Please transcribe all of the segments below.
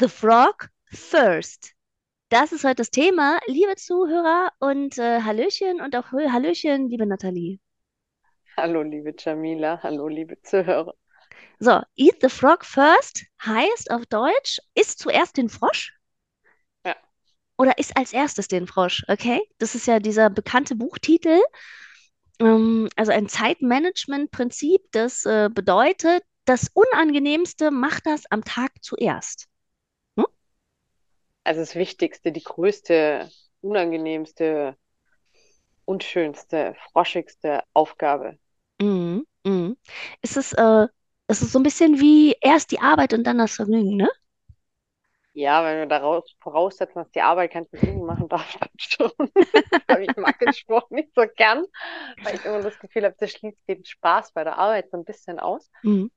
the frog first? Das ist heute das Thema, liebe Zuhörer und äh, Hallöchen und auch Hallöchen, liebe Nathalie. Hallo, liebe Jamila, hallo, liebe Zuhörer. So, eat the frog first heißt auf Deutsch, isst zuerst den Frosch Ja, oder isst als erstes den Frosch, okay? Das ist ja dieser bekannte Buchtitel. Ähm, also ein Zeitmanagement-Prinzip, das äh, bedeutet, das Unangenehmste macht das am Tag zuerst. Also das Wichtigste, die größte, unangenehmste, unschönste, froschigste Aufgabe. Mhm. Mhm. Ist es, äh, ist es so ein bisschen wie erst die Arbeit und dann das Vergnügen, ne? Ja, wenn wir daraus voraussetzen, dass die Arbeit kein Vergnügen machen darf, dann schon. Aber ich mag den Spruch nicht so gern, weil ich immer das Gefühl habe, das schließt den Spaß bei der Arbeit so ein bisschen aus. Mhm.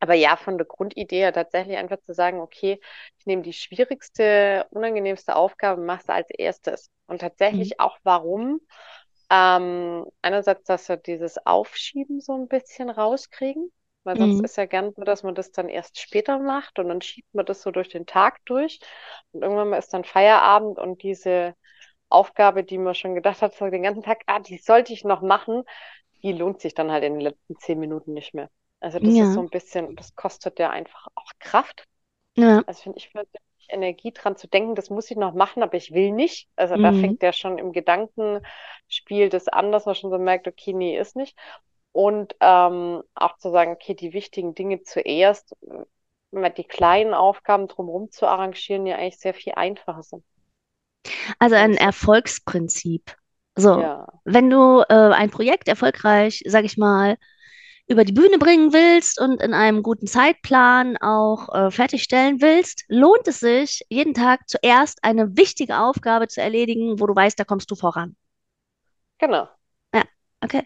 Aber ja, von der Grundidee her tatsächlich einfach zu sagen, okay, ich nehme die schwierigste, unangenehmste Aufgabe und mache sie als erstes. Und Mhm. tatsächlich auch warum? Ähm, einerseits, dass wir dieses Aufschieben so ein bisschen rauskriegen, weil sonst Mhm. ist ja gern so, dass man das dann erst später macht und dann schiebt man das so durch den Tag durch und irgendwann mal ist dann Feierabend und diese Aufgabe, die man schon gedacht hat, so den ganzen Tag, ah, die sollte ich noch machen, die lohnt sich dann halt in den letzten zehn Minuten nicht mehr. Also das ist Ja, so ein bisschen, das kostet ja einfach auch Kraft. ja. Also finde ich persönlich Energie dran zu denken, das muss ich noch machen, aber ich will nicht. Also da Mhm. fängt ja schon im Gedankenspiel das an, dass man schon so merkt, okay, nee, ist nicht. Und ähm, auch zu sagen, okay, die wichtigen Dinge zuerst, die kleinen Aufgaben drumherum zu arrangieren, ja eigentlich sehr viel einfacher sind. Also ein Erfolgsprinzip. So, ja, wenn du äh, ein Projekt erfolgreich, sag ich mal, über die Bühne bringen willst und in einem guten Zeitplan auch äh, fertigstellen willst, lohnt es sich, jeden Tag zuerst eine wichtige Aufgabe zu erledigen, wo du weißt, da kommst du voran. genau. Ja, okay.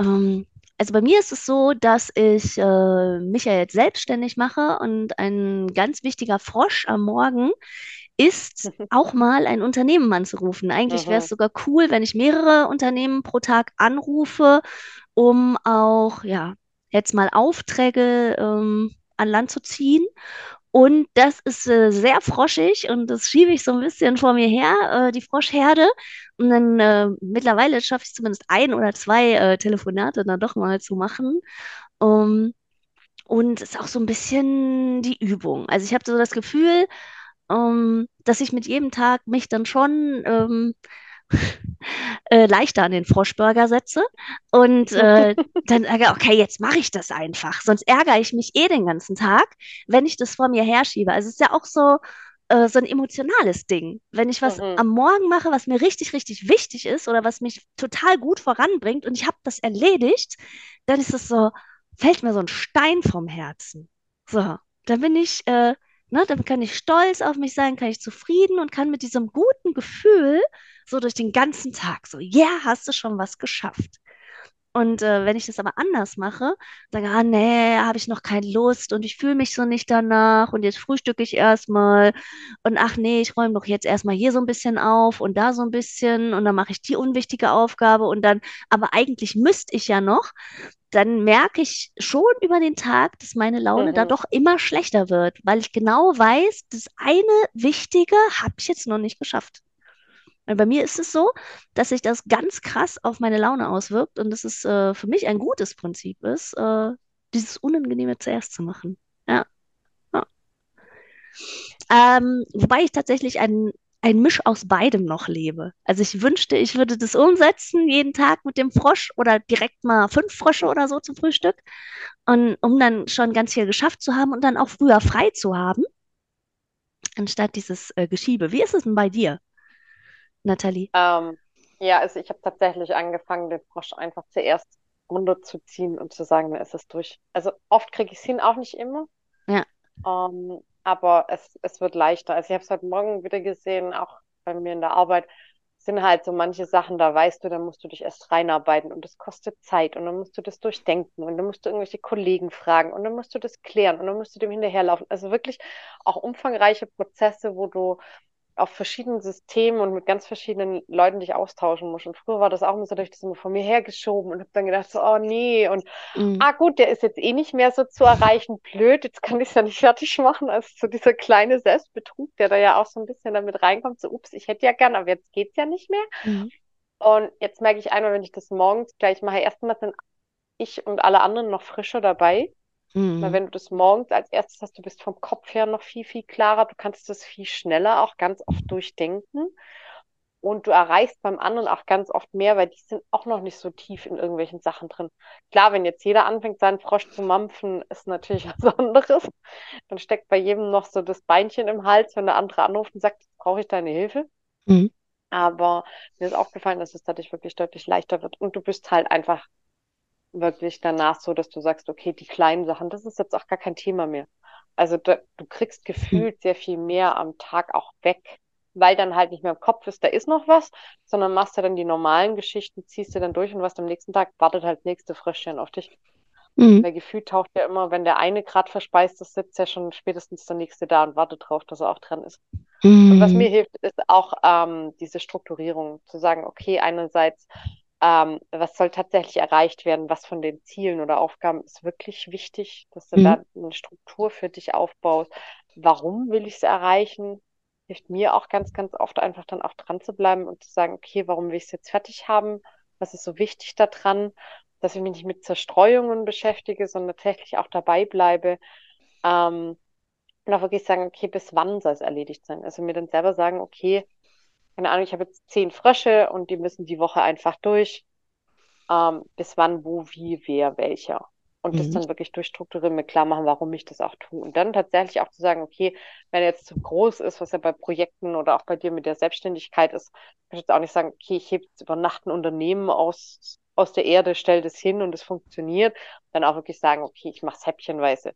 Ähm, also bei mir ist es so, dass ich äh, mich ja jetzt selbstständig mache und ein ganz wichtiger Frosch am Morgen ist auch mal ein Unternehmen anzurufen. Eigentlich wäre es Mhm. sogar cool, wenn ich mehrere Unternehmen pro Tag anrufe, um auch, ja, jetzt mal Aufträge ähm, an Land zu ziehen. Und das ist äh, sehr froschig und das schiebe ich so ein bisschen vor mir her, äh, die Froschherde. Und dann äh, mittlerweile schaffe ich zumindest ein oder zwei äh, Telefonate dann doch mal zu machen. Um, und es ist auch so ein bisschen die Übung. Also ich habe so das Gefühl, ähm, dass ich mit jedem Tag mich dann schon ähm, äh, leichter an den Froschburger setze und äh, dann sage, okay, jetzt mache ich das einfach. Sonst ärgere ich mich eh den ganzen Tag, wenn ich das vor mir herschiebe. Also es ist ja auch so, äh, so ein emotionales Ding. Wenn ich was Mhm. am Morgen mache, was mir richtig, richtig wichtig ist oder was mich total gut voranbringt und ich habe das erledigt, dann ist es so, fällt mir so ein Stein vom Herzen. So, dann bin ich, äh, ne, dann kann ich stolz auf mich sein, kann ich zufrieden und kann mit diesem guten Gefühl so durch den ganzen Tag so, ja, yeah, hast du schon was geschafft. Und äh, wenn ich das aber anders mache, sage, ah nee, habe ich noch keine Lust und ich fühle mich so nicht danach und jetzt frühstücke ich erstmal und ach nee, ich räume doch jetzt erstmal hier so ein bisschen auf und da so ein bisschen und dann mache ich die unwichtige Aufgabe und dann, aber eigentlich müsste ich ja noch, dann merke ich schon über den Tag, dass meine Laune da Mhm. doch immer schlechter wird, weil ich genau weiß, das eine Wichtige habe ich jetzt noch nicht geschafft. Und bei mir ist es so, dass sich das ganz krass auf meine Laune auswirkt und dass es äh, für mich ein gutes Prinzip ist, äh, dieses Unangenehme zuerst zu machen. Ja, ja. Ähm, wobei ich tatsächlich ein, ein Misch aus beidem noch lebe. Also ich wünschte, ich würde das umsetzen, jeden Tag mit dem Frosch oder direkt mal fünf Frösche oder so zum Frühstück. Und um dann schon ganz viel geschafft zu haben und dann auch früher frei zu haben, anstatt dieses äh, Geschiebe. Wie ist es denn bei dir, Nathalie? Ähm, ja, also ich habe tatsächlich angefangen, den Frosch einfach zuerst runterzuziehen und zu sagen, dann ist es durch. Also oft kriege ich es hin, auch nicht immer. Ja. Ähm, aber es, es wird leichter. Also ich habe es heute Morgen wieder gesehen, auch bei mir in der Arbeit, sind halt so manche Sachen, da weißt du, da musst du dich erst reinarbeiten und das kostet Zeit und dann musst du das durchdenken und dann musst du irgendwelche Kollegen fragen und dann musst du das klären und dann musst du dem hinterherlaufen. Also wirklich auch umfangreiche Prozesse, wo du auf verschiedenen Systemen und mit ganz verschiedenen Leuten dich austauschen musst. Und früher war das auch immer so, dass ich das immer von mir hergeschoben und habe dann gedacht, so, oh nee, und Mhm. ah gut, der ist jetzt eh nicht mehr so zu erreichen, blöd, jetzt kann ich es ja nicht fertig machen. Also so dieser kleine Selbstbetrug, der da ja auch so ein bisschen damit reinkommt, so, ups, ich hätte ja gern, aber jetzt geht's ja nicht mehr. Mhm. Und jetzt merke ich einmal, wenn ich das morgens gleich mache, erstmal sind ich und alle anderen noch frischer dabei. Weil Mhm. wenn du das morgens als erstes hast, du bist vom Kopf her noch viel, viel klarer, du kannst das viel schneller auch ganz oft durchdenken und du erreichst beim anderen auch ganz oft mehr, weil die sind auch noch nicht so tief in irgendwelchen Sachen drin. Klar, wenn jetzt jeder anfängt, seinen Frosch zu mampfen, ist natürlich was anderes. Dann steckt bei jedem noch so das Beinchen im Hals, wenn der andere anruft und sagt, jetzt brauche ich deine Hilfe. Mhm. Aber mir ist aufgefallen, dass es dadurch wirklich deutlich leichter wird und du bist halt einfach wirklich danach so, dass du sagst, okay, die kleinen Sachen, das ist jetzt auch gar kein Thema mehr. Also da, du kriegst gefühlt sehr viel mehr am Tag auch weg, weil dann halt nicht mehr im Kopf ist, da ist noch was, sondern machst du dann die normalen Geschichten, ziehst du dann durch und was am nächsten Tag wartet halt nächste Fröschchen auf dich. Mhm. Weil gefühlt taucht ja immer, wenn der eine gerade verspeist ist, sitzt ja schon spätestens der nächste da und wartet drauf, dass er auch dran ist. Und was mir Mhm. hilft, ist auch ähm, diese Strukturierung, zu sagen, okay, einerseits, ähm, was soll tatsächlich erreicht werden, was von den Zielen oder Aufgaben ist wirklich wichtig, dass du Mhm. da eine Struktur für dich aufbaust. Warum will ich es erreichen? Hilft mir auch ganz, ganz oft einfach dann auch dran zu bleiben und zu sagen, okay, warum will ich es jetzt fertig haben? Was ist so wichtig daran? Dass ich mich nicht mit Zerstreuungen beschäftige, sondern tatsächlich auch dabei bleibe. Ähm, und auch wirklich sagen, okay, bis wann soll es erledigt sein? Also mir dann selber sagen, okay, keine Ahnung, ich habe jetzt zehn Frösche und die müssen die Woche einfach durch. Ähm, bis wann, wo, wie, wer, welcher. Und das Mhm. dann wirklich durchstrukturieren, mir klar machen, warum ich das auch tue. Und dann tatsächlich auch zu sagen, okay, wenn er jetzt zu groß ist, was ja bei Projekten oder auch bei dir mit der Selbstständigkeit ist, kann ich jetzt auch nicht sagen, okay, ich hebe jetzt über Nacht ein Unternehmen aus, aus der Erde, stelle das hin und es funktioniert. Dann auch wirklich sagen, okay, ich mache es häppchenweise.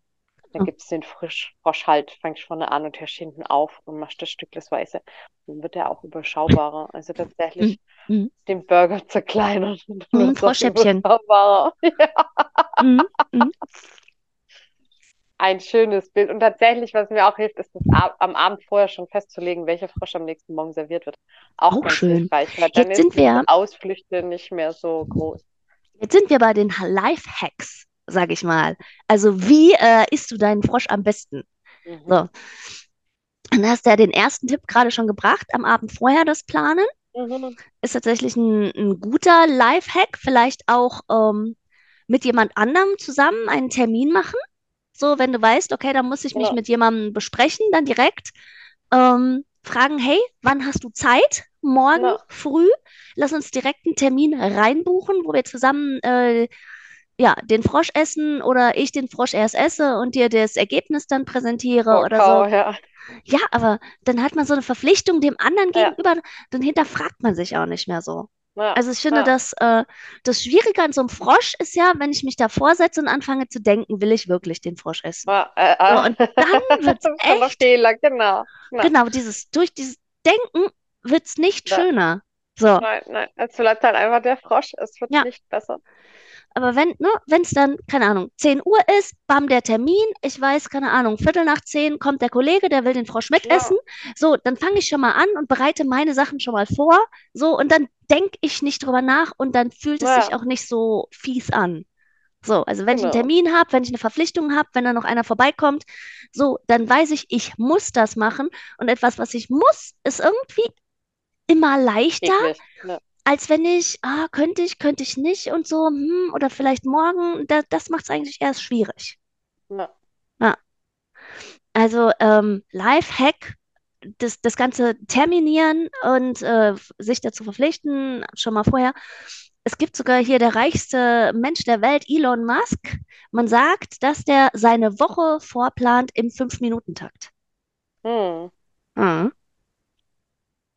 Dann Ja. gibt es den Frisch, Frosch halt, fängst vorne an und hörst hinten auf und machst das stücklesweise. Dann wird er auch überschaubarer. Also tatsächlich Mhm. den Burger zerkleinern. Mhm, Froschschäppchen. überschaubarer. Mhm. Mhm. Ein schönes Bild. Und tatsächlich, was mir auch hilft, ist das ab, am Abend vorher schon festzulegen, welcher Frosch am nächsten Morgen serviert wird. Auch Auch ganz schön. hilfreich, weil dann Jetzt sind wir, die Ausflüchte nicht mehr so groß. jetzt sind wir bei den Lifehacks, sag ich mal. Also wie äh, isst du deinen Frosch am besten? Mhm. So. Dann hast du ja den ersten Tipp gerade schon gebracht, am Abend vorher das Planen. Mhm. Ist tatsächlich ein, ein guter Lifehack. Vielleicht auch ähm, mit jemand anderem zusammen einen Termin machen. So, wenn du weißt, okay, da muss ich mich Ja. mit jemandem besprechen, dann direkt ähm, fragen, hey, wann hast du Zeit? Morgen Ja. früh. Lass uns direkt einen Termin reinbuchen, wo wir zusammen äh, ja, den Frosch essen oder ich den Frosch erst esse und dir das Ergebnis dann präsentiere Oh, oder Kau, so. ja. Ja, aber dann hat man so eine Verpflichtung dem anderen Ja. gegenüber, dann hinterfragt man sich auch nicht mehr so. Ja. Also ich finde, Ja. das, äh, das Schwierige an so einem Frosch ist ja, wenn ich mich da vorsetze und anfange zu denken, will ich wirklich den Frosch essen? Ja, äh, So, äh. und dann schon ein echt, Fehler, genau. Ja. genau, dieses, durch dieses Denken wird's nicht Ja. schöner. So, Nein, nein. Es bleibt halt einfach der Frosch. Es wird ja. nicht besser. Aber wenn, ne, wenn es dann, keine Ahnung, 10 Uhr ist, bam, der Termin, ich weiß, keine Ahnung, Viertel nach zehn kommt der Kollege, der will den Frosch mitessen. Ja. So, dann fange ich schon mal an und bereite meine Sachen schon mal vor. So, und dann denke ich nicht drüber nach und dann fühlt es sich Ja, auch nicht so fies an. So, also wenn ich einen genau. Termin habe, wenn ich eine Verpflichtung habe, wenn da noch einer vorbeikommt, so, dann weiß ich, ich muss das machen. Und etwas, was ich muss, ist irgendwie immer leichter, Eklig. Ja. Als wenn ich, ah, könnte ich, könnte ich nicht und so, hm, oder vielleicht morgen. Da, das macht es eigentlich erst schwierig. Ja. Ja. Also ähm, Lifehack, das, das Ganze terminieren und äh, sich dazu verpflichten, schon mal vorher. Es gibt sogar hier der reichste Mensch der Welt, Elon Musk. Man sagt, dass der seine Woche vorplant im Fünf-Minuten-Takt. Hm. Mhm.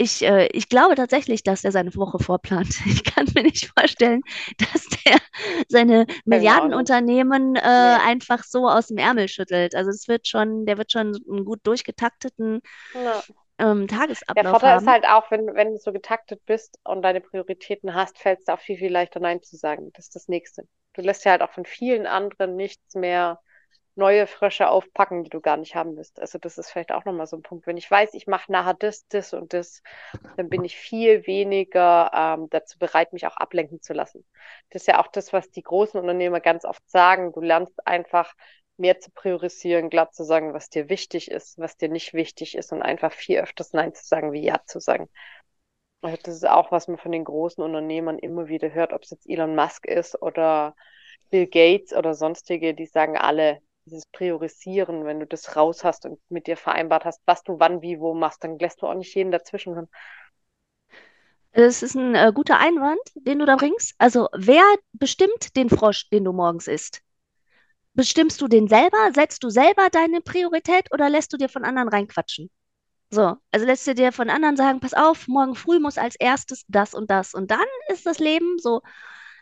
Ich, äh, ich glaube tatsächlich, dass er seine Woche vorplant. Ich kann mir nicht vorstellen, dass der seine. Milliardenunternehmen äh, Nee. einfach so aus dem Ärmel schüttelt. Also es wird schon, der wird schon einen gut durchgetakteten Ja. ähm, Der Tagesablauf Vorteil ist haben. halt auch, wenn, wenn du so getaktet bist und deine Prioritäten hast, fällt es dir auch viel, viel leichter, Nein zu sagen. Das ist das Nächste. Du lässt ja halt auch von vielen anderen nichts mehr neue Frösche aufpacken, die du gar nicht haben willst. Also das ist vielleicht auch nochmal so ein Punkt. Wenn ich weiß, ich mache nachher das, das und das, dann bin ich viel weniger ähm, dazu bereit, mich auch ablenken zu lassen. Das ist ja auch das, was die großen Unternehmer ganz oft sagen. Du lernst einfach mehr zu priorisieren, glatt zu sagen, was dir wichtig ist, was dir nicht wichtig ist und einfach viel öfters Nein zu sagen, wie Ja zu sagen. Also das ist auch, was man von den großen Unternehmern immer wieder hört, ob es jetzt Elon Musk ist oder Bill Gates oder sonstige, die sagen alle, dieses Priorisieren, wenn du das raus hast und mit dir vereinbart hast, was du wann, wie, wo machst, dann lässt du auch nicht jeden dazwischen. Das ist ein äh, guter Einwand, den du da bringst. Also, wer bestimmt den Frosch, den du morgens isst? Bestimmst du den selber? Setzt du selber deine Priorität oder lässt du dir von anderen reinquatschen? So, also lässt du dir von anderen sagen, pass auf, morgen früh muss als erstes das und das. Und dann ist das Leben so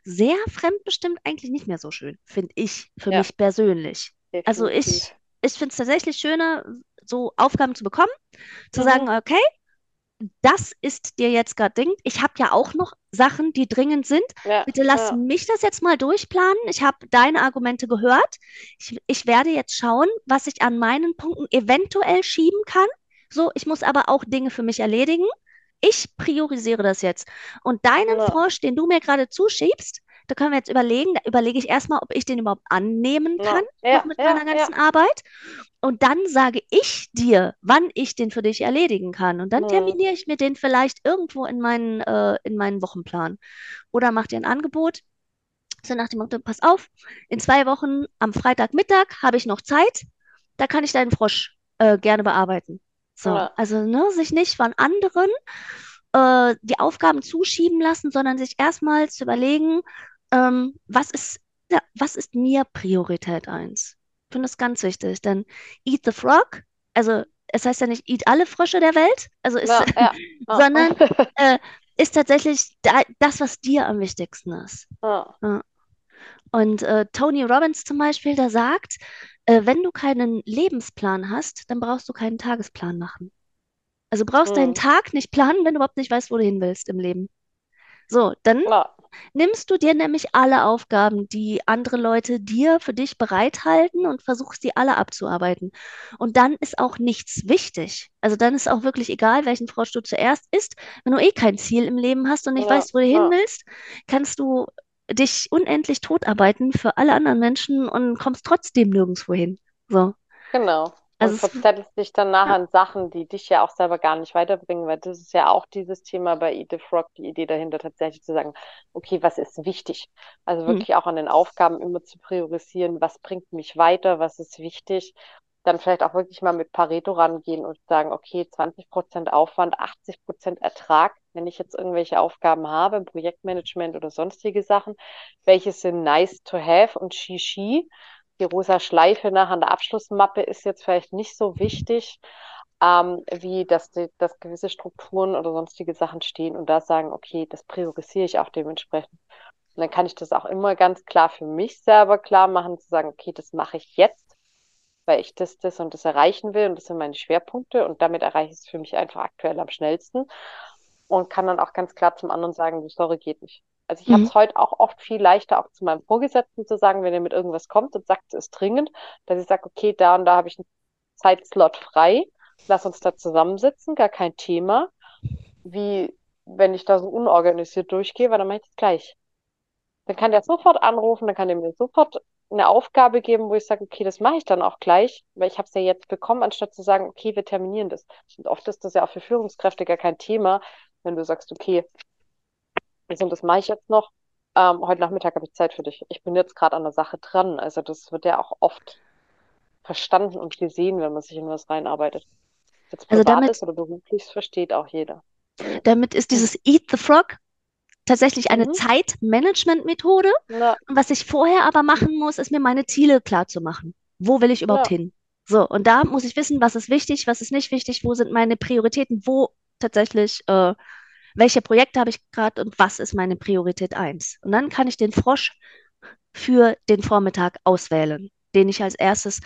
sehr fremdbestimmt eigentlich nicht mehr so schön, finde ich, für Ja, mich persönlich. Also definitiv. ich, ich finde es tatsächlich schöner, so Aufgaben zu bekommen, zu sagen, Mhm. okay, das ist dir jetzt gerade dringend. Ich habe ja auch noch Sachen, die dringend sind. Ja, Bitte lass ja. mich das jetzt mal durchplanen. Ich habe deine Argumente gehört. Ich, ich werde jetzt schauen, was ich an meinen Punkten eventuell schieben kann. So, ich muss aber auch Dinge für mich erledigen. Ich priorisiere das jetzt. Und deinen Ja, Frosch, den du mir gerade zuschiebst, da können wir jetzt überlegen, da überlege ich erstmal, ob ich den überhaupt annehmen kann, ja, mit meiner ganzen Arbeit. Und dann sage ich dir, wann ich den für dich erledigen kann. Und dann terminiere ich mir den vielleicht irgendwo in meinen, äh, in meinen Wochenplan. Oder mach dir ein Angebot. So nach dem Motto, pass auf, in zwei Wochen am Freitagmittag habe ich noch Zeit. Da kann ich deinen Frosch äh, gerne bearbeiten. So, Ja, also ne, sich nicht von anderen äh, die Aufgaben zuschieben lassen, sondern sich erstmal zu überlegen, ähm, was ist, ja, was ist mir Priorität eins? Ich finde das ganz wichtig, denn Eat the Frog, also es heißt ja nicht Eat alle Frösche der Welt, also ist, ja, ja, sondern äh, ist tatsächlich da, das, was dir am wichtigsten ist. Ja. Und äh, Tony Robbins zum Beispiel, der sagt, äh, wenn du keinen Lebensplan hast, dann brauchst du keinen Tagesplan machen. Also brauchst deinen mhm. Tag nicht planen, wenn du überhaupt nicht weißt, wo du hin willst im Leben. So, dann Ja, nimmst du dir nämlich alle Aufgaben, die andere Leute dir für dich bereithalten und versuchst die alle abzuarbeiten. Und dann ist auch nichts wichtig. Also dann ist auch wirklich egal, welchen Frosch du zuerst isst. Wenn du eh kein Ziel im Leben hast und nicht ja, weißt, wo du hin ja. willst, kannst du dich unendlich totarbeiten für alle anderen Menschen und kommst trotzdem nirgendwo hin. So. Genau. Also Und verzettelst dich dann nachher ja. an Sachen, die dich ja auch selber gar nicht weiterbringen, weil das ist ja auch dieses Thema bei Eat the Frog, die Idee dahinter tatsächlich zu sagen, okay, was ist wichtig? Also Hm. wirklich auch an den Aufgaben immer zu priorisieren, was bringt mich weiter, was ist wichtig. Dann vielleicht auch wirklich mal mit Pareto rangehen und sagen, okay, 20% Aufwand, 80% Ertrag. Wenn ich jetzt irgendwelche Aufgaben habe, im Projektmanagement oder sonstige Sachen, welche sind nice to have und Shishi? Die rosa Schleife nach an der Abschlussmappe ist jetzt vielleicht nicht so wichtig, ähm, wie dass, die, dass gewisse Strukturen oder sonstige Sachen stehen und da sagen, okay, das priorisiere ich auch dementsprechend. Und dann kann ich das auch immer ganz klar für mich selber klar machen, zu sagen, okay, das mache ich jetzt, weil ich das, das und das erreichen will und das sind meine Schwerpunkte und damit erreiche ich es für mich einfach aktuell am schnellsten und kann dann auch ganz klar zum anderen sagen, sorry, geht nicht. Also ich habe Mhm. es heute auch oft viel leichter, auch zu meinem Vorgesetzten zu sagen, wenn er mit irgendwas kommt und sagt, es ist dringend, dass ich sage, okay, da und da habe ich einen Zeitslot frei, lass uns da zusammensitzen, gar kein Thema. Wie wenn ich da so unorganisiert durchgehe, weil dann mache ich das gleich. Dann kann der sofort anrufen, dann kann der mir sofort eine Aufgabe geben, wo ich sage, okay, das mache ich dann auch gleich, weil ich habe es ja jetzt bekommen, anstatt zu sagen, okay, wir terminieren das. Und oft ist das ja auch für Führungskräfte gar kein Thema, wenn du sagst, okay, das und das mache ich jetzt noch. Ähm, heute Nachmittag habe ich Zeit für dich. Ich bin jetzt gerade an der Sache dran. Also das wird ja auch oft verstanden und gesehen, wenn man sich in was reinarbeitet. Jetzt Also damit, ist oder beruflich, versteht auch jeder. damit ist dieses Eat the Frog tatsächlich eine Mhm. Zeitmanagement-Methode. Ja, Und was ich vorher aber machen muss, ist mir meine Ziele klar zu machen. Wo will ich überhaupt ja, hin? So, und da muss ich wissen, was ist wichtig, was ist nicht wichtig, wo sind meine Prioritäten, wo tatsächlich, äh, welche Projekte habe ich gerade und was ist meine Priorität eins? Und dann kann ich den Frosch für den Vormittag auswählen, den ich als erstes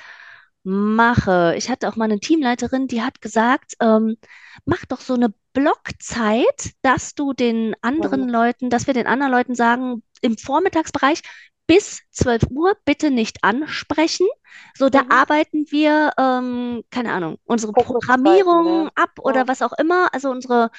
mache. Ich hatte auch mal eine Teamleiterin, die hat gesagt, ähm, mach doch so eine Blockzeit, dass du den anderen mhm. Leuten, dass wir den anderen Leuten sagen, im Vormittagsbereich bis 12 Uhr bitte nicht ansprechen. So, da Mhm. arbeiten wir, ähm, keine Ahnung, unsere Programmierung ja. ab oder Ja. was auch immer, also unsere,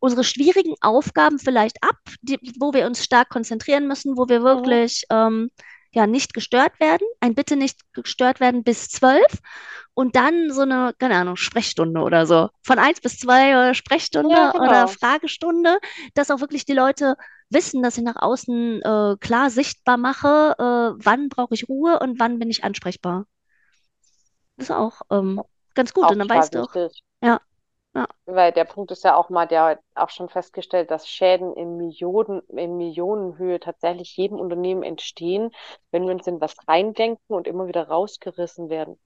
unsere schwierigen Aufgaben vielleicht ab, die, wo wir uns stark konzentrieren müssen, wo wir Mhm. wirklich ähm, ja, nicht gestört werden. Ein Bitte nicht gestört werden bis 12 und dann so eine, keine Ahnung, Sprechstunde oder so. Von 1 bis 2 äh, Sprechstunde Ja, oder genau. Fragestunde, dass auch wirklich die Leute wissen, dass ich nach außen äh, klar sichtbar mache, äh, wann brauche ich Ruhe und wann bin ich ansprechbar. Das ist auch ähm, ganz gut. Auch Und dann weißt du auch, ja, ja, Weil der Punkt ist ja auch mal, der auch schon festgestellt, dass Schäden in Millionen, in Millionenhöhe tatsächlich jedem Unternehmen entstehen, wenn wir uns in was reindenken und immer wieder rausgerissen werden.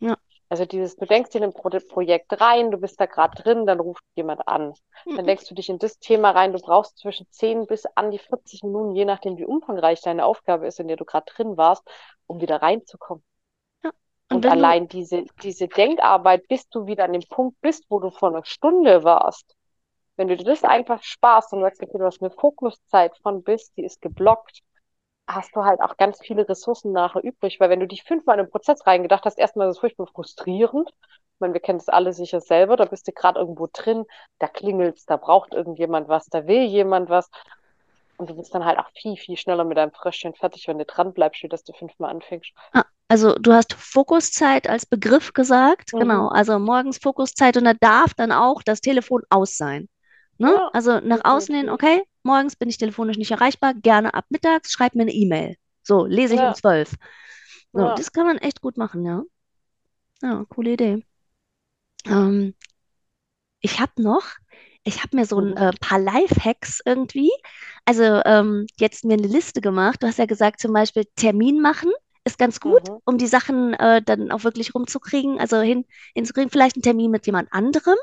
ja. Also dieses, du denkst dir in ein Pro Projekt rein, du bist da gerade drin, dann ruft jemand an. Dann Mhm. denkst du dich in das Thema rein, du brauchst zwischen 10 bis an die 40 Minuten, je nachdem, wie umfangreich deine Aufgabe ist, in der du gerade drin warst, um wieder reinzukommen. Und Und allein diese, diese Denkarbeit, bis du wieder an dem Punkt bist, wo du vor einer Stunde warst, wenn du dir das einfach sparst und sagst, okay, du hast eine Fokuszeit von bis, die ist geblockt, hast du halt auch ganz viele Ressourcen nachher übrig, weil wenn du dich fünfmal in den Prozess reingedacht hast, erstmal ist es furchtbar frustrierend. Ich meine, wir kennen das alle sicher selber, da bist du gerade irgendwo drin, da klingelt's, da braucht irgendjemand was, da will jemand was. Und du bist dann halt auch viel, viel schneller mit deinem Fröschchen fertig, wenn du dran bleibst, wie dass du fünfmal anfängst. ah, also du hast Fokuszeit als Begriff gesagt, Mhm. genau. Also morgens Fokuszeit und da darf dann auch das Telefon aus sein. Ne? Ja, Also nach außen hin, okay, morgens bin ich telefonisch nicht erreichbar, gerne ab mittags, schreib mir eine E-Mail. So, lese ich um Ja, 12. So, ja. das kann man echt gut machen, ja. Ja, coole Idee. Ähm, ich habe noch, ich habe mir so ein Mhm. äh, paar Lifehacks irgendwie, also ähm, jetzt mir eine Liste gemacht. Du hast ja gesagt, zum Beispiel Termin machen ist ganz gut, Mhm. um die Sachen äh, dann auch wirklich rumzukriegen, also hin, hinzukriegen. Vielleicht einen Termin mit jemand anderem.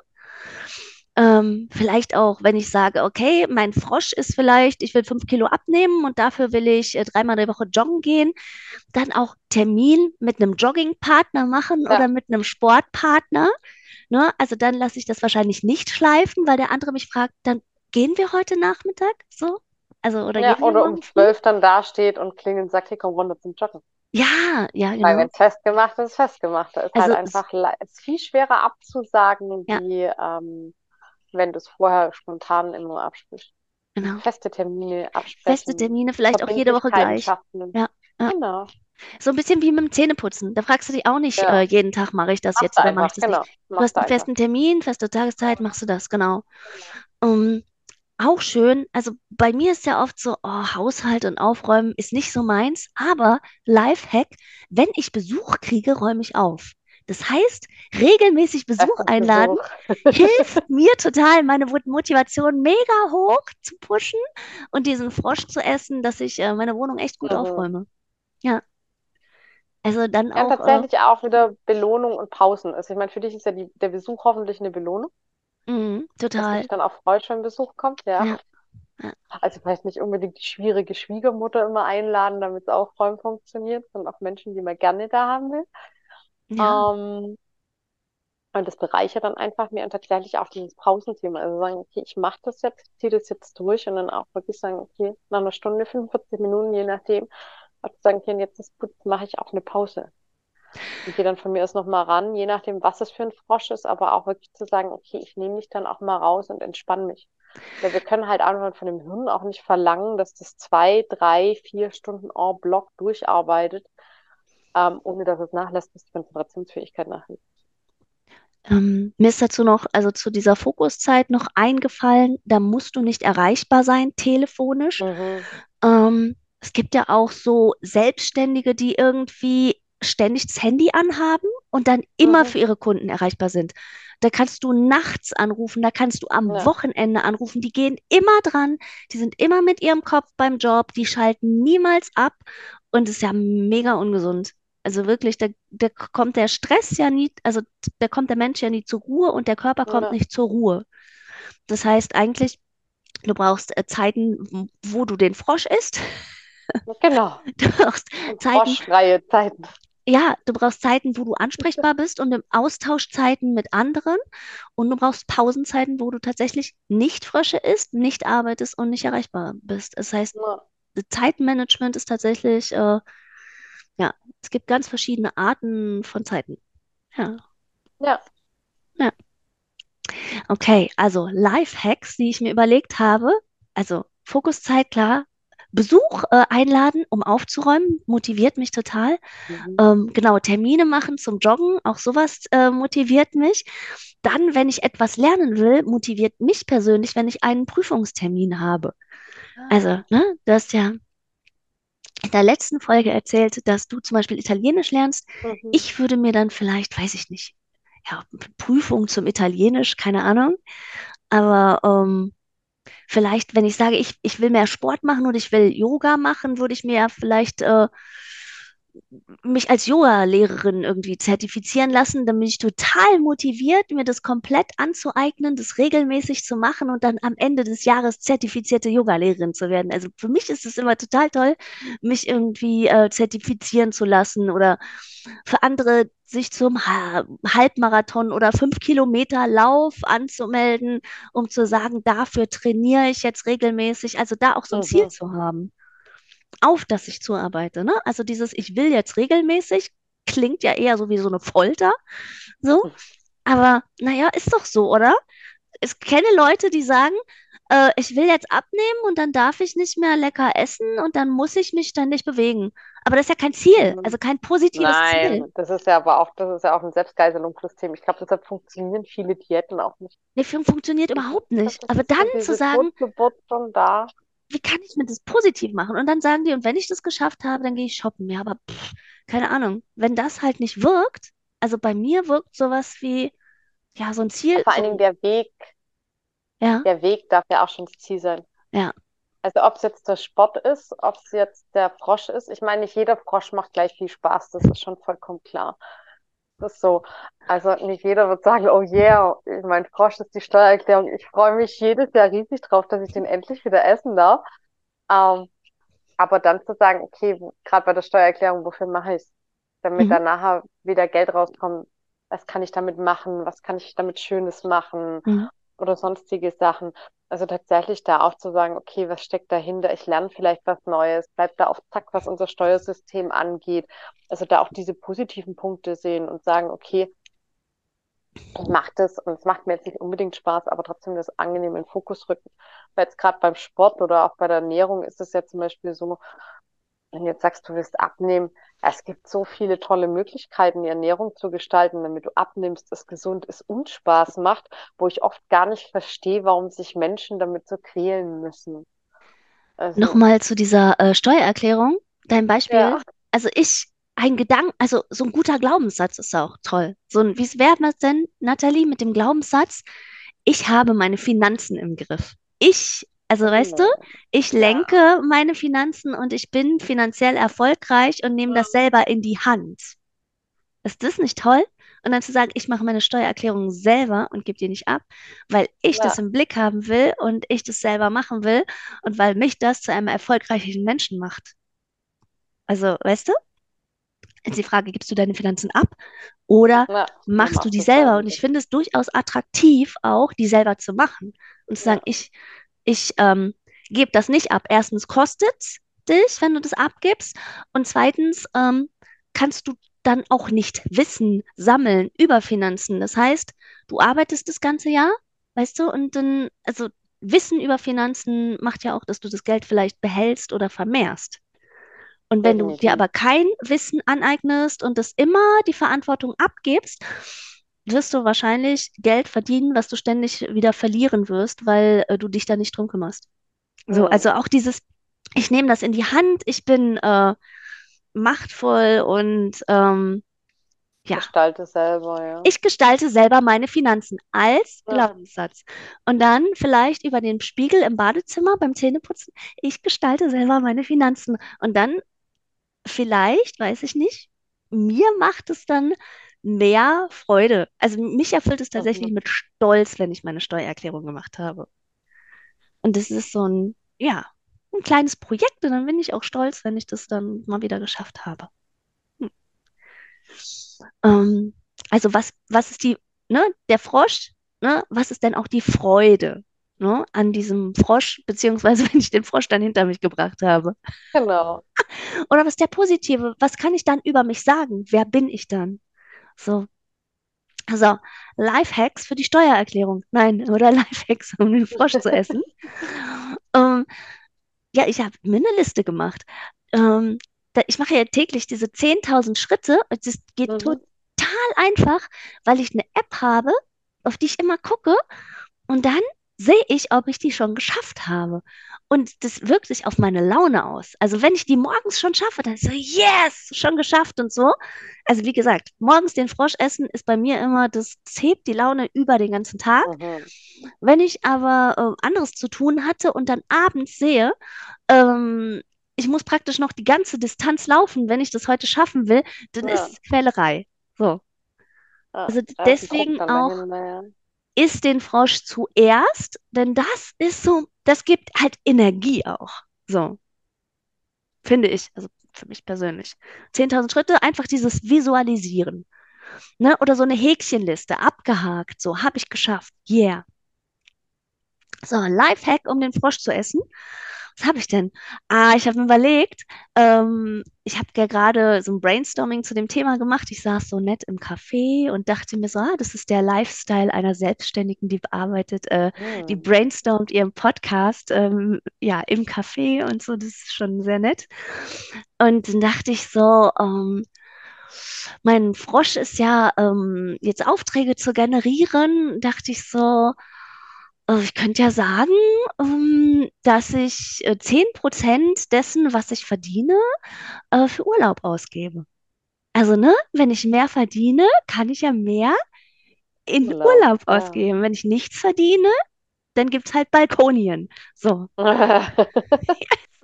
Ähm, vielleicht auch, wenn ich sage, okay, mein Frosch ist vielleicht, ich will fünf Kilo abnehmen und dafür will ich äh, dreimal die Woche joggen gehen, dann auch Termin mit einem Joggingpartner machen Ja, oder mit einem Sportpartner. Ne? Also dann lasse ich das wahrscheinlich nicht schleifen, weil der andere mich fragt, dann gehen wir heute Nachmittag so? Also, oder ja, oder um zwölf dann dasteht und klingelt und sagt, hey, komm runter zum Joggen. Ja, ja, Weil genau. wenn es festgemacht ist, festgemacht. Da ist halt Also, s- einfach ist viel schwerer abzusagen, ja, wie ähm, wenn du es vorher spontan immer absprichst. genau. Feste Termine Feste absprechen, Termine, vielleicht auch jede Woche gleich. schaffen. Ja, ja. Genau. So ein bisschen wie mit dem Zähneputzen. Da fragst du dich auch nicht, äh, Ja, jeden Tag mache ich das machst jetzt oder mache ich das nicht. genau. Du Machst hast einen einfach. festen Termin, feste Tageszeit, machst du das, genau. Ähm, auch schön, also bei mir ist ja oft so, oh, Haushalt und Aufräumen ist nicht so meins, aber Lifehack, wenn ich Besuch kriege, räume ich auf. Das heißt, regelmäßig Besuch einladen Besuch. hilft mir total, meine Mot- Motivation mega hoch zu pushen und diesen Frosch zu essen, dass ich äh, meine Wohnung echt gut Mhm. aufräume. Ja, also dann Ja, auch, äh, tatsächlich auch wieder Belohnung und Pausen. Also ich meine, für dich ist ja die, der Besuch hoffentlich eine Belohnung, mh, dass total, dich dann auch freust, wenn Besuch kommt, ja. ja, ja, Also vielleicht nicht unbedingt die schwierige Schwiegermutter immer einladen, damit es auch Räumen funktioniert, sondern auch Menschen, die man gerne da haben will. ja. Ähm, und das bereichert dann einfach mir und tatsächlich auch dieses Pausenthema. Also sagen, okay, ich mache das jetzt, ziehe das jetzt durch und dann auch wirklich sagen, okay, nach einer Stunde, 45 Minuten, je nachdem, auch sagen, okay, jetzt ist gut, mache ich auch eine Pause. Und gehe dann von mir aus nochmal ran, je nachdem, was es für ein Frosch ist, aber auch wirklich zu sagen, okay, ich nehme mich dann auch mal raus und entspanne mich. Weil wir können halt einfach von dem Hirn auch nicht verlangen, dass das zwei, drei, vier Stunden en bloc durcharbeitet, ähm, ohne dass es nachlässt, bis die Konzentrationsfähigkeit nachlässt. Ähm, mir ist dazu noch, also zu dieser Fokuszeit noch eingefallen, da musst du nicht erreichbar sein, telefonisch. Mhm. Ähm, es gibt ja auch so Selbstständige, die irgendwie ständig das Handy anhaben und dann immer Mhm. für ihre Kunden erreichbar sind. Da kannst du nachts anrufen, da kannst du am Ja. Wochenende anrufen. Die gehen immer dran, die sind immer mit ihrem Kopf beim Job, die schalten niemals ab und es ist ja mega ungesund. Also wirklich, da, da kommt der Stress ja nie, also da kommt der Mensch ja nie zur Ruhe und der Körper kommt Ja. nicht zur Ruhe. Das heißt eigentlich, du brauchst äh, Zeiten, wo du den Frosch isst. Genau. Du brauchst Zeiten, froschfreie Zeiten. Ja, du brauchst Zeiten, wo du ansprechbar bist und im Austausch Zeiten mit anderen. Und du brauchst Pausenzeiten, wo du tatsächlich nicht Frösche isst, nicht arbeitest und nicht erreichbar bist. Das heißt. Zeitmanagement ist tatsächlich, äh, ja, es gibt ganz verschiedene Arten von Zeiten. Ja, Ja. ja. Okay, also Lifehacks, die ich mir überlegt habe. Also Fokuszeit, klar. Besuch äh, einladen, um aufzuräumen, motiviert mich total. Mhm. Ähm, genau, Termine machen zum Joggen, auch sowas äh, motiviert mich. Dann, wenn ich etwas lernen will, motiviert mich persönlich, wenn ich einen Prüfungstermin habe. Also, Ah. ne, du hast ja in der letzten Folge erzählt, dass du zum Beispiel Italienisch lernst. Mhm. Ich würde mir dann vielleicht, weiß ich nicht, ja, Prüfung zum Italienisch, keine Ahnung, aber ähm, vielleicht, wenn ich sage, ich, ich will mehr Sport machen und ich will Yoga machen, würde ich mir ja vielleicht äh, mich als Yoga-Lehrerin irgendwie zertifizieren lassen. Dann bin ich total motiviert, mir das komplett anzueignen, das regelmäßig zu machen und dann am Ende des Jahres zertifizierte Yoga-Lehrerin zu werden. Also für mich ist es immer total toll, mich irgendwie äh, zertifizieren zu lassen oder für andere sich zum Ha- Halbmarathon oder fünf Kilometer Lauf anzumelden, um zu sagen, dafür trainiere ich jetzt regelmäßig. Also da auch so ein Ziel Mhm. zu haben auf das ich zuarbeite. Ne? Also dieses Ich will jetzt regelmäßig klingt ja eher so wie so eine Folter. So. Aber naja, ist doch so, oder? Ich kenne Leute, die sagen, äh, ich will jetzt abnehmen und dann darf ich nicht mehr lecker essen und dann muss ich mich ständig bewegen. Aber das ist ja kein Ziel, also Mhm. kein positives Ziel. Nein, das ist ja aber auch, das ist ja auch ein Selbstgeißelungssystem. Ich glaube, deshalb funktionieren viele Diäten auch nicht. Nee, fun- funktioniert überhaupt nicht. Aber dann zu sagen, schon da. Wie kann ich mir das positiv machen? Und dann sagen die, und wenn ich das geschafft habe, dann gehe ich shoppen. Ja, aber pff, keine Ahnung. Wenn das halt nicht wirkt, also bei mir wirkt sowas wie, ja, so ein Ziel, Vor allen Dingen so, der Weg, ja, der Weg darf ja auch schon das Ziel sein. ja, Also ob es jetzt der Sport ist, ob es jetzt der Frosch ist. Ich meine, nicht jeder Frosch macht gleich viel Spaß, das ist schon vollkommen klar. Das ist so. Also nicht jeder wird sagen, oh yeah, mein Frosch ist die Steuererklärung. Ich freue mich jedes Jahr riesig drauf, dass ich den endlich wieder essen darf. Ähm, aber dann zu sagen, okay, gerade bei der Steuererklärung, wofür mache ich es? Damit mhm, dann nachher wieder Geld rauskommt. Was kann ich damit machen? Was kann ich damit Schönes machen? mhm, Oder sonstige Sachen. Also tatsächlich da auch zu sagen, okay, was steckt dahinter? Ich lerne vielleicht was Neues, bleib da auf Zack, was unser Steuersystem angeht. Also da auch diese positiven Punkte sehen und sagen, okay, ich mache das und es macht mir jetzt nicht unbedingt Spaß, aber trotzdem das angenehm in den Fokus rücken. Weil jetzt gerade beim Sport oder auch bei der Ernährung ist es ja zum Beispiel so, wenn du jetzt sagst, du willst abnehmen, es gibt so viele tolle Möglichkeiten, die Ernährung zu gestalten, damit du abnimmst, es gesund ist und Spaß macht, wo ich oft gar nicht verstehe, warum sich Menschen damit so quälen müssen. Also, Nochmal zu dieser äh, Steuererklärung, dein Beispiel. ja, Also ich, ein Gedanke, also so ein guter Glaubenssatz ist auch toll. So ein, wie wäre das denn, Nathalie, mit dem Glaubenssatz, ich habe meine Finanzen im Griff. Ich, also weißt du, genau. ich Ja. lenke meine Finanzen und ich bin finanziell erfolgreich und nehme das selber in die Hand. Ist das nicht toll? Und dann zu sagen, ich mache meine Steuererklärung selber und gebe die nicht ab, weil ich das Ja, im Blick haben will und ich das selber machen will und weil mich das zu einem erfolgreichen Menschen macht. Also, weißt du, ist die Frage, gibst du deine Finanzen ab oder ja, machst du die selber? Und ich finde es durchaus attraktiv, auch die selber zu machen und zu sagen, Ja, ich, ich ähm, gebe das nicht ab. Erstens kostet es dich, wenn du das abgibst. Und zweitens ähm, kannst du dann auch nicht Wissen sammeln über Finanzen. Das heißt, du arbeitest das ganze Jahr, weißt du, und dann, also Wissen über Finanzen macht ja auch, dass du das Geld vielleicht behältst oder vermehrst. Und wenn du dir definitiv. aber kein Wissen aneignest und das immer die Verantwortung abgibst, wirst du wahrscheinlich Geld verdienen, was du ständig wieder verlieren wirst, weil äh, du dich da nicht drum kümmerst. So, Hm. also auch dieses, ich nehme das in die Hand, ich bin äh, machtvoll und ähm, ja, Gestalte selber, ja. ich gestalte selber meine Finanzen als Ja, Glaubenssatz. Und dann vielleicht über den Spiegel im Badezimmer beim Zähneputzen, ich gestalte selber meine Finanzen. Und dann vielleicht, weiß ich nicht, mir macht es dann mehr Freude. Also mich erfüllt es tatsächlich mit Stolz, wenn ich meine Steuererklärung gemacht habe. Und das ist so ein, ja, ein kleines Projekt und dann bin ich auch stolz, wenn ich das dann mal wieder geschafft habe. Hm. Ähm, also was, was ist die, ne, der Frosch, ne, was ist denn auch die Freude? ne, an diesem Frosch, beziehungsweise wenn ich den Frosch dann hinter mich gebracht habe. Genau. Oder was ist der Positive? Was kann ich dann über mich sagen? Wer bin ich dann? So. Also, Lifehacks für die Steuererklärung. Nein, oder Lifehacks, um den Frosch zu essen. ähm, ja, ich habe mir eine Liste gemacht. Ähm, da, ich mache ja täglich diese 10.000 Schritte. Es geht Mhm. total einfach, weil ich eine App habe, auf die ich immer gucke. Und dann sehe ich, ob ich die schon geschafft habe. Und das wirkt sich auf meine Laune aus. Also wenn ich die morgens schon schaffe, dann ist so, yes, schon geschafft und so. Also wie gesagt, morgens den Frosch essen ist bei mir immer, das, das hebt die Laune über den ganzen Tag. Mhm. Wenn ich aber äh, anderes zu tun hatte und dann abends sehe, ähm, ich muss praktisch noch die ganze Distanz laufen, wenn ich das heute schaffen will, dann Ja. ist es Quälerei. So. Ja. Also deswegen auch dahinter, ja. Isst den Frosch zuerst, denn das ist so, das gibt halt Energie auch. So, finde ich, also für mich persönlich. 10.000 Schritte, einfach dieses Visualisieren. Ne? Oder so eine Häkchenliste, abgehakt, so, habe ich geschafft. Yeah. So, Lifehack, um den Frosch zu essen. Was habe ich denn? Ah, ich habe mir überlegt, ähm, ich habe ja gerade so ein Brainstorming zu dem Thema gemacht. Ich saß so nett im Café und dachte mir so, ah, das ist der Lifestyle einer Selbstständigen, die bearbeitet, äh, die Hm. brainstormt ihren Podcast, ähm, ja, im Café und so. Das ist schon sehr nett. Und dann dachte ich so, ähm, mein Frosch ist ja ähm, jetzt Aufträge zu generieren, dachte ich so, ich könnte ja sagen, ähm, dass ich äh, 10% dessen, was ich verdiene, äh, für Urlaub ausgebe. Also, ne, wenn ich mehr verdiene, kann ich ja mehr in Urlaub, Urlaub ja. ausgeben. Wenn ich nichts verdiene, dann gibt es halt Balkonien. So.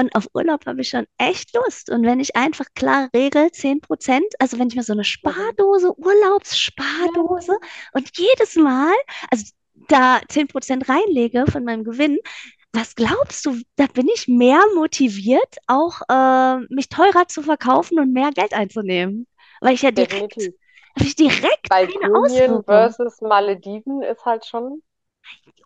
Und auf Urlaub habe ich schon echt Lust. Und wenn ich einfach klar regel, 10%, also wenn ich mir so eine Mhm. Spardose, Urlaubsspardose und jedes Mal, also da 10% reinlege von meinem Gewinn, was glaubst du, da bin ich mehr motiviert, auch äh, mich teurer zu verkaufen und mehr Geld einzunehmen. Weil ich ja direkt, Definitiv. ich direkt Balkonien versus Malediven ist halt schon,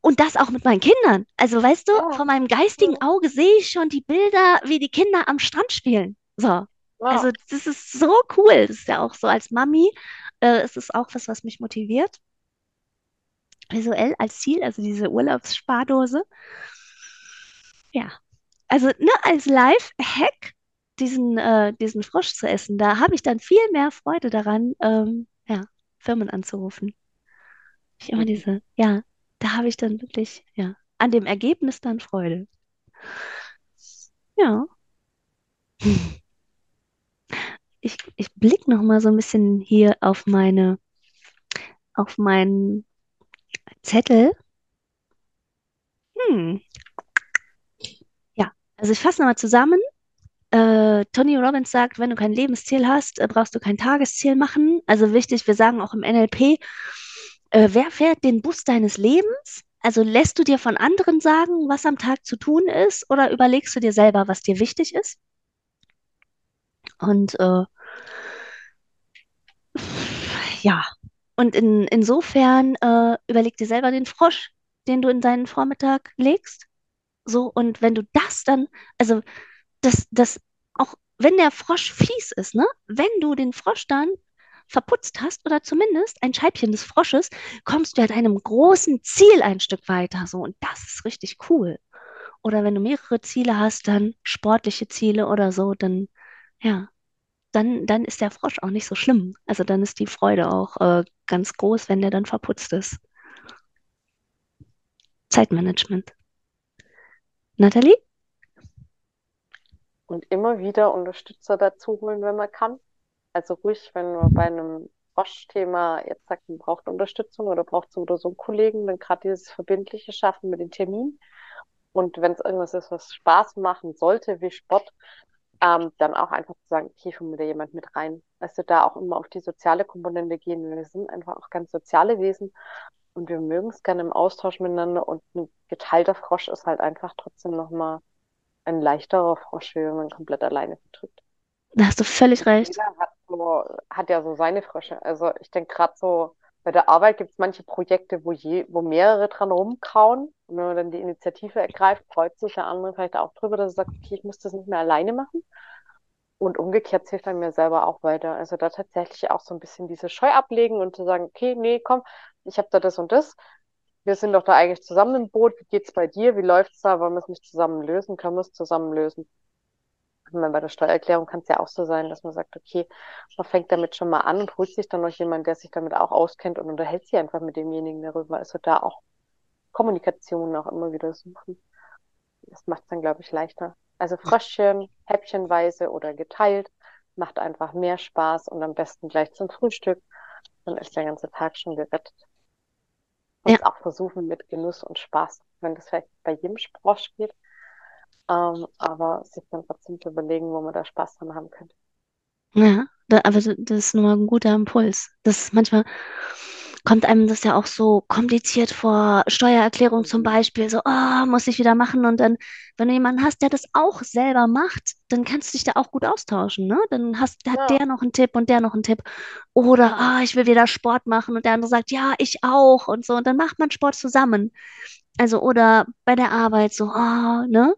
Und das auch mit meinen Kindern. Also, weißt du, Ja. von meinem geistigen Auge sehe ich schon die Bilder, wie die Kinder am Strand spielen. So. ja. Also, das ist so cool. Das ist ja auch so als Mami, äh, ist es auch was, was mich motiviert. Visuell als Ziel, also diese Urlaubsspardose. Ja. Also, ne, als Live-Hack, diesen, äh, diesen Frosch zu essen, da habe ich dann viel mehr Freude daran, ähm, ja, Firmen anzurufen. Ich immer Mhm. diese, ja, da habe ich dann wirklich, ja, an dem Ergebnis dann Freude. Ja. Ich, ich blicke noch mal so ein bisschen hier auf meine, auf meinen Zettel. Hm. Ja, also ich fasse nochmal zusammen. Äh, Tony Robbins sagt, wenn du kein Lebensziel hast, äh, brauchst du kein Tagesziel machen. Also wichtig, wir sagen auch im NLP, äh, wer fährt den Bus deines Lebens? Also lässt du dir von anderen sagen, was am Tag zu tun ist, oder überlegst du dir selber, was dir wichtig ist? Und äh, ja, und in, insofern äh, überleg dir selber den Frosch, den du in deinen Vormittag legst. So, und wenn du das dann, also das, das, auch wenn der Frosch fies ist, ne? Wenn du den Frosch dann verputzt hast oder zumindest ein Scheibchen des Frosches, kommst du ja deinem großen Ziel ein Stück weiter. So, und das ist richtig cool. Oder wenn du mehrere Ziele hast, dann sportliche Ziele oder so, dann, ja, dann, dann ist der Frosch auch nicht so schlimm. Also dann ist die Freude auch äh, ganz groß, wenn der dann verputzt ist. Zeitmanagement. Nathalie? Und immer wieder Unterstützer dazu holen, wenn man kann. Also ruhig, wenn man bei einem Frosch-Thema jetzt sagt, man braucht Unterstützung oder braucht so oder so einen Kollegen, dann gerade dieses verbindliche Schaffen mit den Terminen. Und wenn es irgendwas ist, was Spaß machen sollte, wie Sport, ähm, dann auch einfach zu sagen, okay, mir da jemand mit rein. Also da auch immer auf die soziale Komponente gehen. Wir sind einfach auch ganz soziale Wesen und wir mögen es gerne im Austausch miteinander und ein geteilter Frosch ist halt einfach trotzdem nochmal ein leichterer Frosch, wie wenn man komplett alleine vertritt. Da hast du völlig recht. Jeder hat, so, hat ja so seine Frösche. Also ich denke gerade so bei der Arbeit gibt es manche Projekte, wo, je, wo mehrere dran rumkauen. Und wenn man dann die Initiative ergreift, freut sich der andere vielleicht auch drüber, dass er sagt, okay, ich muss das nicht mehr alleine machen. Und umgekehrt hilft dann mir selber auch weiter. Also da tatsächlich auch so ein bisschen diese Scheu ablegen und zu sagen, okay, nee, komm, ich habe da das und das. Wir sind doch da eigentlich zusammen im Boot. Wie geht's bei dir? Wie läuft's da? Wollen wir es nicht zusammen lösen? Können wir es zusammen lösen? Meine, bei der Steuererklärung kann es ja auch so sein, dass man sagt, okay, man fängt damit schon mal an und holt sich dann noch jemand, der sich damit auch auskennt und unterhält sich einfach mit demjenigen darüber. Also da auch Kommunikation auch immer wieder suchen. Das macht es dann, glaube ich, leichter. Also Fröschchen, häppchenweise oder geteilt, macht einfach mehr Spaß und am besten gleich zum Frühstück. Dann ist der ganze Tag schon gerettet. Und ja. auch versuchen mit Genuss und Spaß, wenn das vielleicht bei jedem Sprosch geht, ähm, aber sich dann trotzdem zu überlegen, wo man da Spaß dran haben könnte. Ja, da, aber das ist nur ein guter Impuls. Das manchmal kommt einem das ja auch so kompliziert vor. Steuererklärung zum Beispiel, so, oh, muss ich wieder machen. Und dann, wenn du jemanden hast, der das auch selber macht, dann kannst du dich da auch gut austauschen, ne? Dann hast, hat ja. der noch einen Tipp und der noch einen Tipp. Oder, ah, oh, ich will wieder Sport machen und der andere sagt, ja, ich auch und so. Und dann macht man Sport zusammen. Also, oder bei der Arbeit so, oh, ne?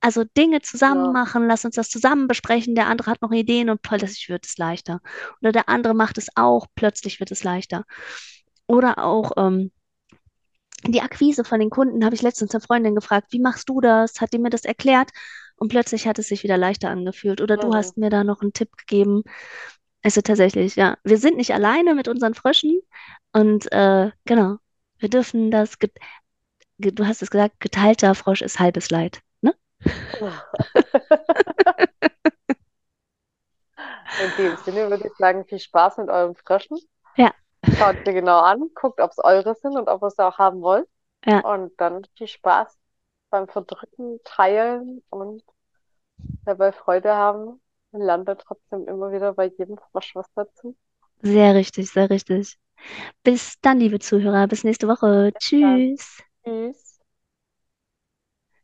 Also Dinge zusammen ja. machen, lass uns das zusammen besprechen. Der andere hat noch Ideen und plötzlich wird es leichter. Oder der andere macht es auch, plötzlich wird es leichter. Oder auch ähm, die Akquise von den Kunden habe ich letztens eine Freundin gefragt, wie machst du das? Hat die mir das erklärt? Und plötzlich hat es sich wieder leichter angefühlt. Oder mhm. du hast mir da noch einen Tipp gegeben. Also tatsächlich, ja. Wir sind nicht alleine mit unseren Fröschen. Und äh, genau, wir dürfen das, du hast es gesagt, geteilter Frosch ist halbes Leid. In dem Sinne würde ich sagen, viel Spaß mit euren Fröschen. Ja. Schaut sie genau an, guckt, ob es eure sind und ob ihr sie auch haben wollt. Ja. Und dann viel Spaß beim Verdrücken, Teilen und dabei Freude haben. Man lernt da trotzdem immer wieder bei jedem Frosch was dazu. Sehr richtig, sehr richtig. Bis dann, liebe Zuhörer. Bis nächste Woche. Bis Tschüss. Tschüss.